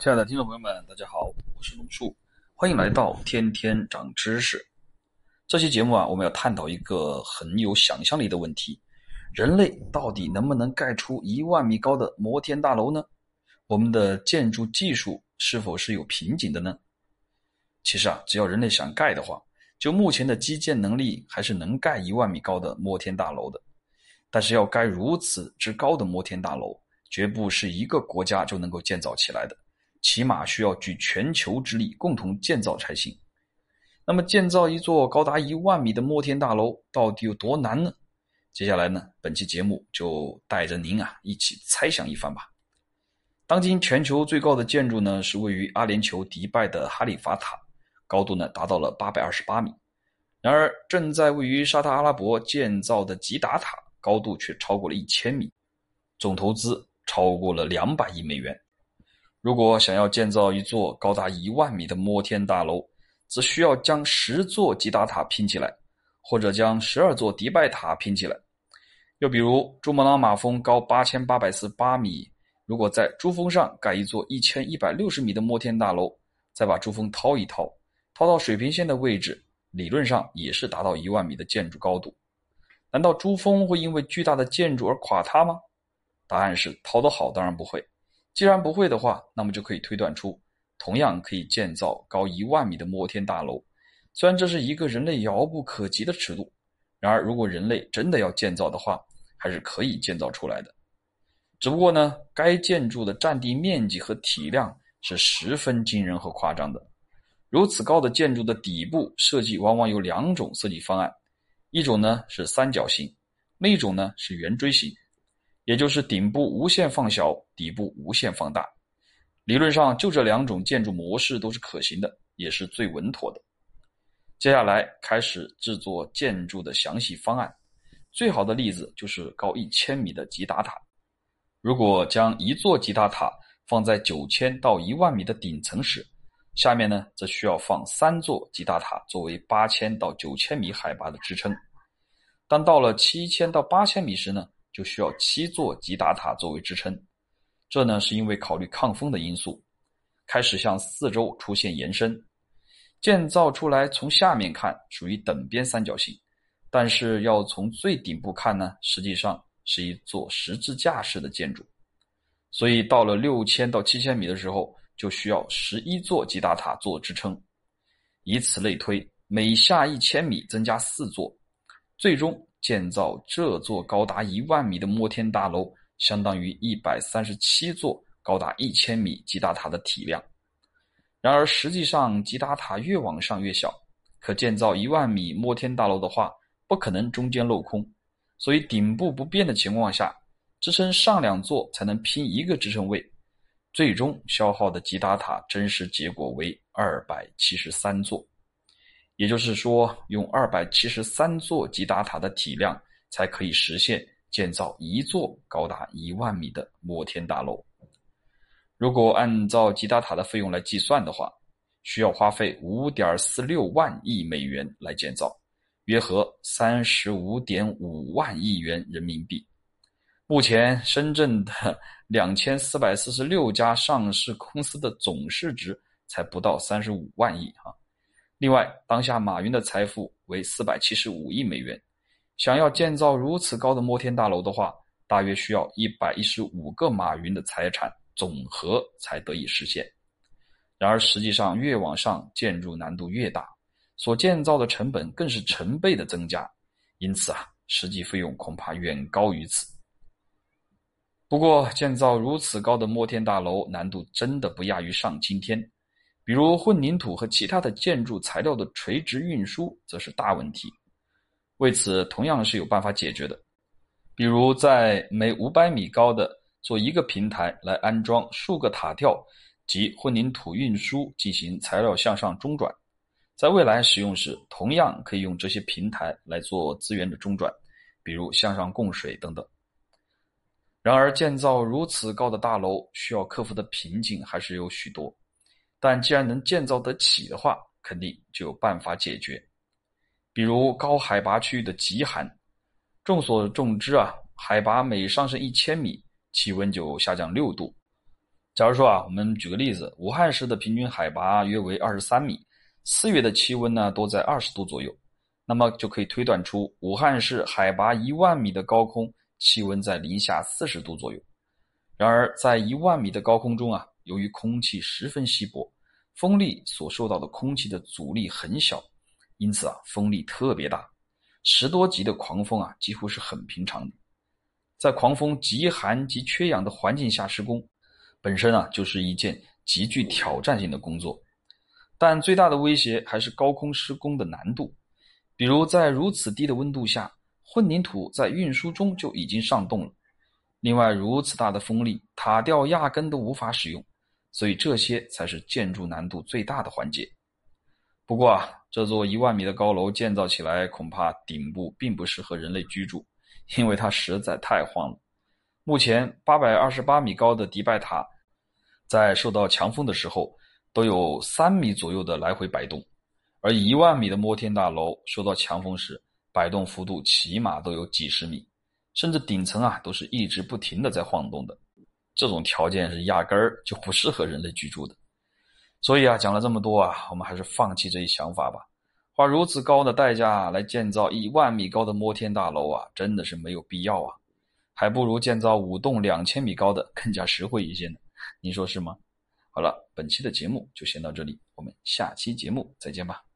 亲爱的听众朋友们，大家好，我是龙树，欢迎来到天天长知识。这期节目啊，我们要探讨一个很有想象力的问题：人类到底能不能盖出一万米高的摩天大楼呢？我们的建筑技术是否是有瓶颈的呢？其实啊，只要人类想盖的话，就目前的基建能力，还是能盖一万米高的摩天大楼的。但是要盖如此之高的摩天大楼，绝不是一个国家就能够建造起来的。起码需要举全球之力共同建造才行。那么，建造一座高达一万米的摩天大楼到底有多难呢？接下来呢，本期节目就带着您啊一起猜想一番吧。当今全球最高的建筑呢，是位于阿联酋迪拜的哈利法塔，高度呢达到了八百二十八米。然而，正在位于沙特阿拉伯建造的吉达塔，高度却超过了一千米，总投资超过了两百亿美元。如果想要建造一座高达一万米的摩天大楼，只需要将十座吉达塔拼起来，或者将十二座迪拜塔拼起来。又比如，珠穆朗玛峰高八千八百四十八米，如果在珠峰上盖一座一千一百六十米的摩天大楼，再把珠峰掏一掏，掏到水平线的位置，理论上也是达到一万米的建筑高度。难道珠峰会因为巨大的建筑而垮塌吗？答案是掏得好，当然不会。既然不会的话，那么就可以推断出，同样可以建造高一万米的摩天大楼。虽然这是一个人类遥不可及的尺度，然而如果人类真的要建造的话，还是可以建造出来的。只不过呢，该建筑的占地面积和体量是十分惊人和夸张的。如此高的建筑的底部设计往往有两种设计方案，一种呢是三角形，另一种呢是圆锥形。也就是顶部无限放小，底部无限放大。理论上，就这两种建筑模式都是可行的，也是最稳妥的。接下来开始制作建筑的详细方案。最好的例子就是高一千米的吉达塔。如果将一座吉达塔放在九千到一万米的顶层时，下面呢则需要放三座吉达塔作为八千到九千米海拔的支撑。当到了七千到八千米时呢？就需要七座吉达塔作为支撑，这呢是因为考虑抗风的因素，开始向四周出现延伸，建造出来从下面看属于等边三角形，但是要从最顶部看呢，实际上是一座十字架式的建筑，所以到了六千到七千米的时候，就需要十一座吉达塔做支撑，以此类推，每下一千米增加四座，最终。建造这座高达一万米的摩天大楼，相当于一百三十七座高达一千米吉达塔的体量。然而，实际上吉达塔越往上越小，可建造一万米摩天大楼的话，不可能中间镂空，所以顶部不变的情况下，支撑上两座才能拼一个支撑位。最终消耗的吉达塔真实结果为二百七十三座。也就是说，用二百七十三座吉达塔的体量，才可以实现建造一座高达一万米的摩天大楼。如果按照吉达塔的费用来计算的话，需要花费五点四六万亿美元来建造，约合三十五点五万亿元人民币。目前，深圳的两千四百四十六家上市公司的总市值才不到三十五万亿哈。另外，当下马云的财富为四百七十五亿美元，想要建造如此高的摩天大楼的话，大约需要一百一十五个马云的财产总和才得以实现。然而，实际上越往上，建筑难度越大，所建造的成本更是成倍的增加，因此啊，实际费用恐怕远高于此。不过，建造如此高的摩天大楼，难度真的不亚于上青天。比如混凝土和其他的建筑材料的垂直运输，则是大问题。为此，同样是有办法解决的。比如，在每五百米高的做一个平台来安装数个塔吊及混凝土运输，进行材料向上中转。在未来使用时，同样可以用这些平台来做资源的中转，比如向上供水等等。然而，建造如此高的大楼，需要克服的瓶颈还是有许多。但既然能建造得起的话，肯定就有办法解决。比如高海拔区域的极寒，众所周知啊，海拔每上升一千米，气温就下降六度。假如说啊，我们举个例子，武汉市的平均海拔约为二十三米，四月的气温呢多在二十度左右，那么就可以推断出武汉市海拔一万米的高空气温在零下四十度左右。然而，在一万米的高空中啊，由于空气十分稀薄，风力所受到的空气的阻力很小，因此啊，风力特别大，十多级的狂风啊，几乎是很平常的。在狂风极寒及缺氧的环境下施工，本身啊就是一件极具挑战性的工作。但最大的威胁还是高空施工的难度，比如在如此低的温度下，混凝土在运输中就已经上冻了。另外，如此大的风力，塔吊压根都无法使用，所以这些才是建筑难度最大的环节。不过啊，这座一万米的高楼建造起来，恐怕顶部并不适合人类居住，因为它实在太晃了。目前，八百二十八米高的迪拜塔，在受到强风的时候，都有三米左右的来回摆动，而一万米的摩天大楼受到强风时，摆动幅度起码都有几十米。甚至顶层啊都是一直不停的在晃动的，这种条件是压根儿就不适合人类居住的。所以啊，讲了这么多啊，我们还是放弃这一想法吧。花如此高的代价来建造一万米高的摩天大楼啊，真的是没有必要啊，还不如建造五栋两千米高的更加实惠一些呢。您说是吗？好了，本期的节目就先到这里，我们下期节目再见吧。